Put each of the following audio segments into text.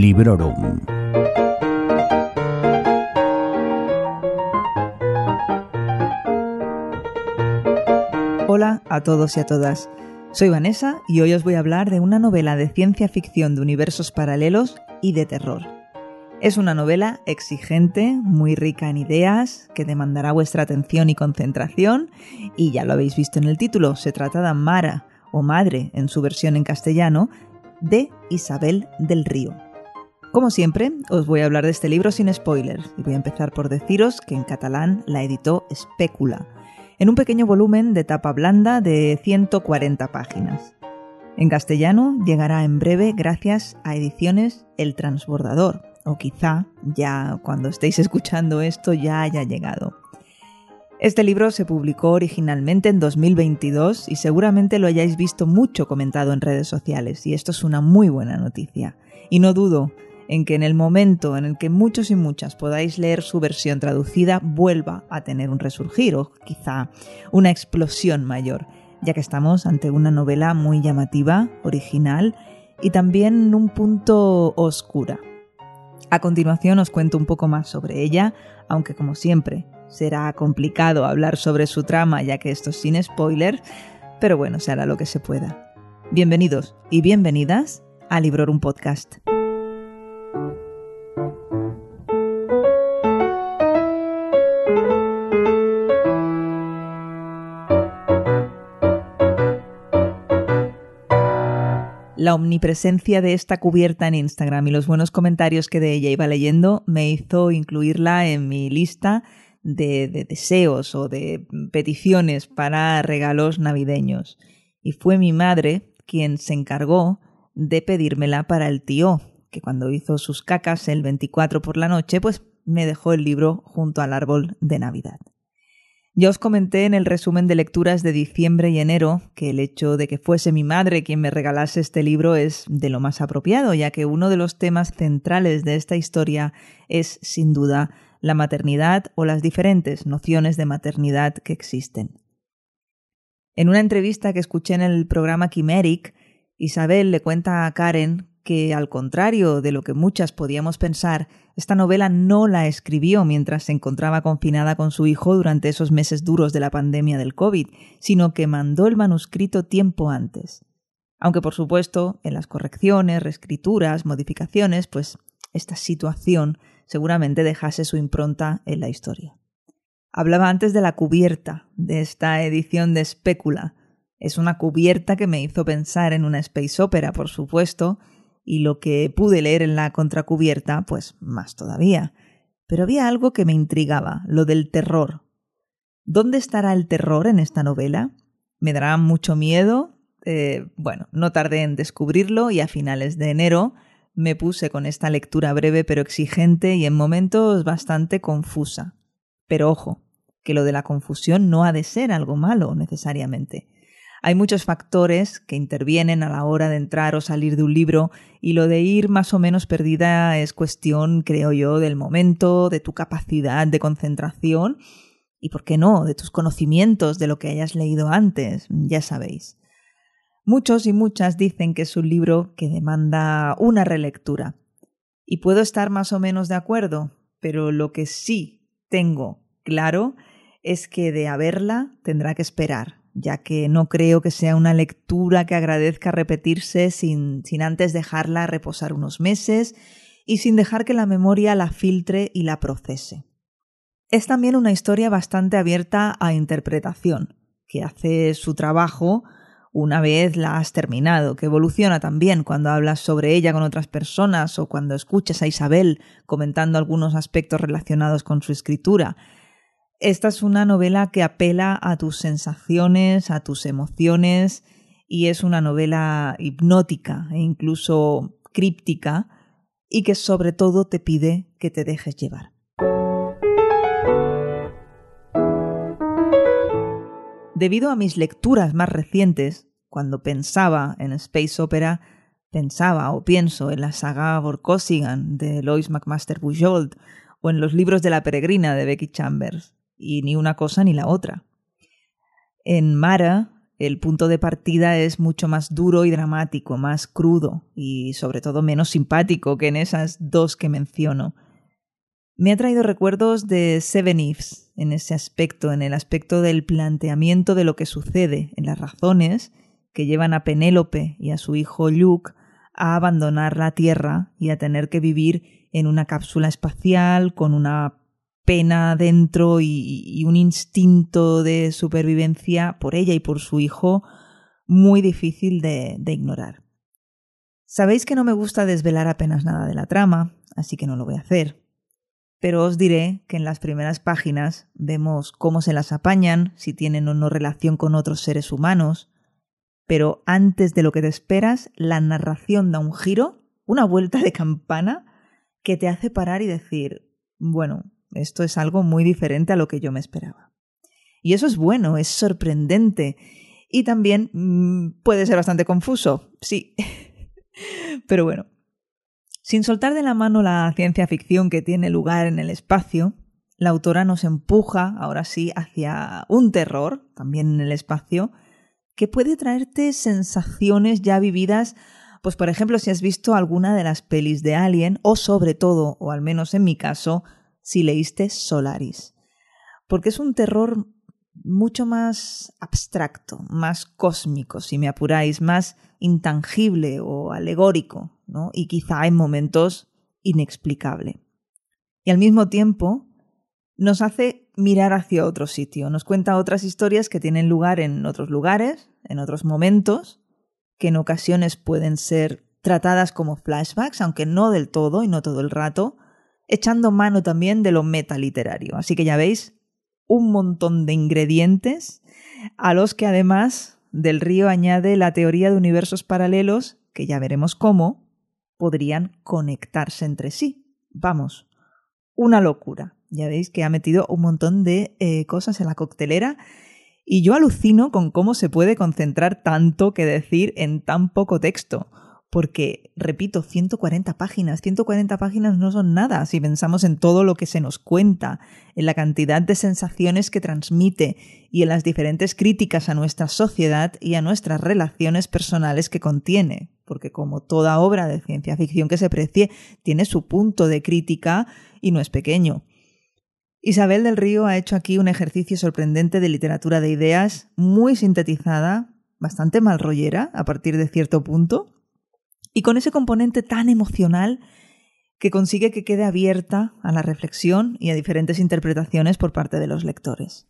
Librorum. Hola a todos y a todas. Soy Vanessa y hoy os voy a hablar de una novela de ciencia ficción de universos paralelos y de terror. Es una novela exigente, muy rica en ideas, que demandará vuestra atención y concentración, y ya lo habéis visto en el título, se trata de Mara, o Madre en su versión en castellano, de Isabel del Río. Como siempre, os voy a hablar de este libro sin spoilers, y voy a empezar por deciros que en catalán la editó Specula, en un pequeño volumen de tapa blanda de 140 páginas. En castellano llegará en breve gracias a ediciones El Transbordador, o quizá ya cuando estéis escuchando esto ya haya llegado. Este libro se publicó originalmente en 2022 y seguramente lo hayáis visto mucho comentado en redes sociales y esto es una muy buena noticia. Y no dudo en que en el momento en el que muchos y muchas podáis leer su versión traducida vuelva a tener un resurgir o quizá una explosión mayor, ya que estamos ante una novela muy llamativa, original y también un punto oscura. A continuación os cuento un poco más sobre ella, aunque como siempre será complicado hablar sobre su trama ya que esto es sin spoiler, pero bueno, se hará lo que se pueda. Bienvenidos y bienvenidas a Librorum Podcast. La omnipresencia de esta cubierta en Instagram y los buenos comentarios que de ella iba leyendo me hizo incluirla en mi lista de, deseos o de peticiones para regalos navideños. Y fue mi madre quien se encargó de pedírmela para el tío, que cuando hizo sus cacas el 24 por la noche, pues me dejó el libro junto al árbol de Navidad. Ya os comenté en el resumen de lecturas de diciembre y enero que el hecho de que fuese mi madre quien me regalase este libro es de lo más apropiado, ya que uno de los temas centrales de esta historia es, sin duda, la maternidad o las diferentes nociones de maternidad que existen. En una entrevista que escuché en el programa Quimeric, Isabel le cuenta a Karen que, al contrario de lo que muchas podíamos pensar, esta novela no la escribió mientras se encontraba confinada con su hijo durante esos meses duros de la pandemia del COVID, sino que mandó el manuscrito tiempo antes. Aunque, por supuesto, en las correcciones, reescrituras, modificaciones, pues esta situación seguramente dejase su impronta en la historia. Hablaba antes de la cubierta de esta edición de Specula. Es una cubierta que me hizo pensar en una space opera, por supuesto, y lo que pude leer en la contracubierta, pues más todavía. Pero había algo que me intrigaba, lo del terror. ¿Dónde estará el terror en esta novela? ¿Me dará mucho miedo? Eh, bueno, no tardé en descubrirlo y a finales de enero me puse con esta lectura breve pero exigente y en momentos bastante confusa. Pero ojo, que lo de la confusión no ha de ser algo malo necesariamente. Hay muchos factores que intervienen a la hora de entrar o salir de un libro y lo de ir más o menos perdida es cuestión, creo yo, del momento, de tu capacidad de concentración y, ¿por qué no?, de tus conocimientos de lo que hayas leído antes, ya sabéis. Muchos y muchas dicen que es un libro que demanda una relectura. Y puedo estar más o menos de acuerdo, pero lo que sí tengo claro es que de haberla tendrá que esperar ya que no creo que sea una lectura que agradezca repetirse sin, sin antes dejarla reposar unos meses y sin dejar que la memoria la filtre y la procese. Es también una historia bastante abierta a interpretación, que hace su trabajo una vez la has terminado, que evoluciona también cuando hablas sobre ella con otras personas o cuando escuchas a Isabel comentando algunos aspectos relacionados con su escritura, esta es una novela que apela a tus sensaciones, a tus emociones y es una novela hipnótica e incluso críptica y que sobre todo te pide que te dejes llevar. Debido a mis lecturas más recientes, cuando pensaba en Space Opera, pensaba o pienso en la saga Vorkosigan de Lois McMaster Bujold o en los libros de la peregrina de Becky Chambers y ni una cosa ni la otra. En Mara, el punto de partida es mucho más duro y dramático, más crudo y sobre todo menos simpático que en esas dos que menciono. Me ha traído recuerdos de Seven Eves en ese aspecto, en el aspecto del planteamiento de lo que sucede, en las razones que llevan a Penélope y a su hijo Luke a abandonar la Tierra y a tener que vivir en una cápsula espacial con una pena dentro y, un instinto de supervivencia por ella y por su hijo muy difícil de, de ignorar. Sabéis que no me gusta desvelar apenas nada de la trama, así que no lo voy a hacer. Pero os diré que en las primeras páginas vemos cómo se las apañan, si tienen o no relación con otros seres humanos, pero antes de lo que te esperas, la narración da un giro, una vuelta de campana, que te hace parar y decir, bueno, esto es algo muy diferente a lo que yo me esperaba. Y eso es bueno, es sorprendente. Y también mm, puede ser bastante confuso, sí. Pero bueno, sin soltar de la mano la ciencia ficción que tiene lugar en el espacio, la autora nos empuja, ahora sí, hacia un terror, también en el espacio, que puede traerte sensaciones ya vividas, pues por ejemplo si has visto alguna de las pelis de Alien, o sobre todo, o al menos en mi caso, si leíste Solaris. Porque es un terror mucho más abstracto, más cósmico, si me apuráis, más intangible o alegórico, ¿no? Y quizá en momentos inexplicable. Y al mismo tiempo nos hace mirar hacia otro sitio, nos cuenta otras historias que tienen lugar en otros lugares, en otros momentos, que en ocasiones pueden ser tratadas como flashbacks, aunque no del todo y no todo el rato, echando mano también de lo metaliterario. Así que ya veis, un montón de ingredientes a los que además del río añade la teoría de universos paralelos, que ya veremos cómo, podrían conectarse entre sí. Vamos, una locura. Ya veis que ha metido un montón de eh, cosas en la coctelera y yo alucino con cómo se puede concentrar tanto que decir en tan poco texto porque, repito, 140 páginas. 140 páginas no son nada si pensamos en todo lo que se nos cuenta, en la cantidad de sensaciones que transmite y en las diferentes críticas a nuestra sociedad y a nuestras relaciones personales que contiene. Porque como toda obra de ciencia ficción que se precie, tiene su punto de crítica y no es pequeño. Isabel del Río ha hecho aquí un ejercicio sorprendente de literatura de ideas, muy sintetizada, bastante mal rollera a partir de cierto punto, y con ese componente tan emocional que consigue que quede abierta a la reflexión y a diferentes interpretaciones por parte de los lectores.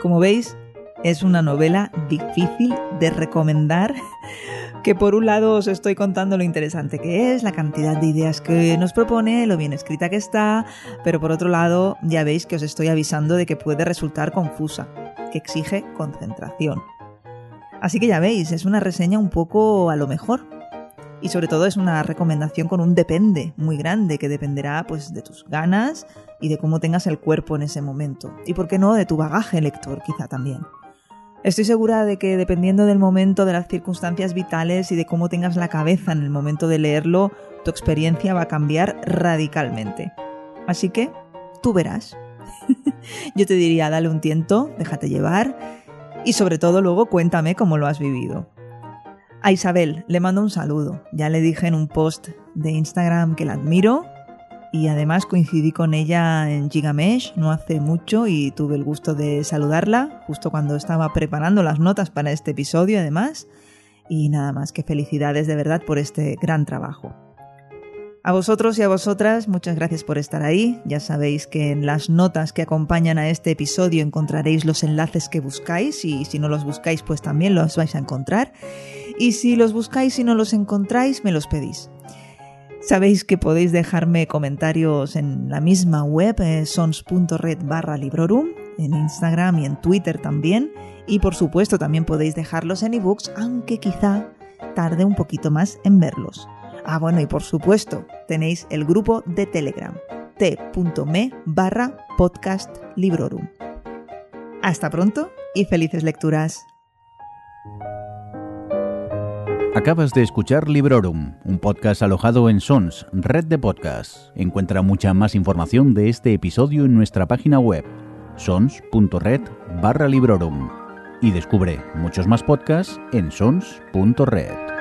Como veis, es una novela difícil de recomendar, que por un lado os estoy contando lo interesante que es, la cantidad de ideas que nos propone, lo bien escrita que está, pero por otro lado ya veis que os estoy avisando de que puede resultar confusa, que exige concentración. Así que ya veis, es una reseña un poco a lo mejor. Y sobre todo es una recomendación con un depende muy grande, que dependerá pues de tus ganas y de cómo tengas el cuerpo en ese momento. Y por qué no, de tu bagaje lector quizá también. Estoy segura de que dependiendo del momento, de las circunstancias vitales y de cómo tengas la cabeza en el momento de leerlo, tu experiencia va a cambiar radicalmente. Así que tú verás. Yo te diría, dale un tiento, déjate llevar y sobre todo luego cuéntame cómo lo has vivido. A Isabel le mando un saludo. Ya le dije en un post de Instagram que la admiro y además coincidí con ella en Gigamesh no hace mucho y tuve el gusto de saludarla justo cuando estaba preparando las notas para este episodio además. Y nada más que felicidades de verdad por este gran trabajo. A vosotros y a vosotras, muchas gracias por estar ahí. Ya sabéis que en las notas que acompañan a este episodio encontraréis los enlaces que buscáis y si no los buscáis pues también los vais a encontrar. Y si los buscáis y no los encontráis, me los pedís. Sabéis que podéis dejarme comentarios en la misma web, eh, sons.red barra librorum, en Instagram y en Twitter también. Y por supuesto también podéis dejarlos en ebooks, aunque quizá tarde un poquito más en verlos. Ah, bueno, y por supuesto, tenéis el grupo de Telegram, t.me barra podcast librorum. Hasta pronto y felices lecturas. Acabas de escuchar Librorum, un podcast alojado en Sons, red de podcasts. Encuentra mucha más información de este episodio en nuestra página web sons.red barra librorum y descubre muchos más podcasts en sons.red.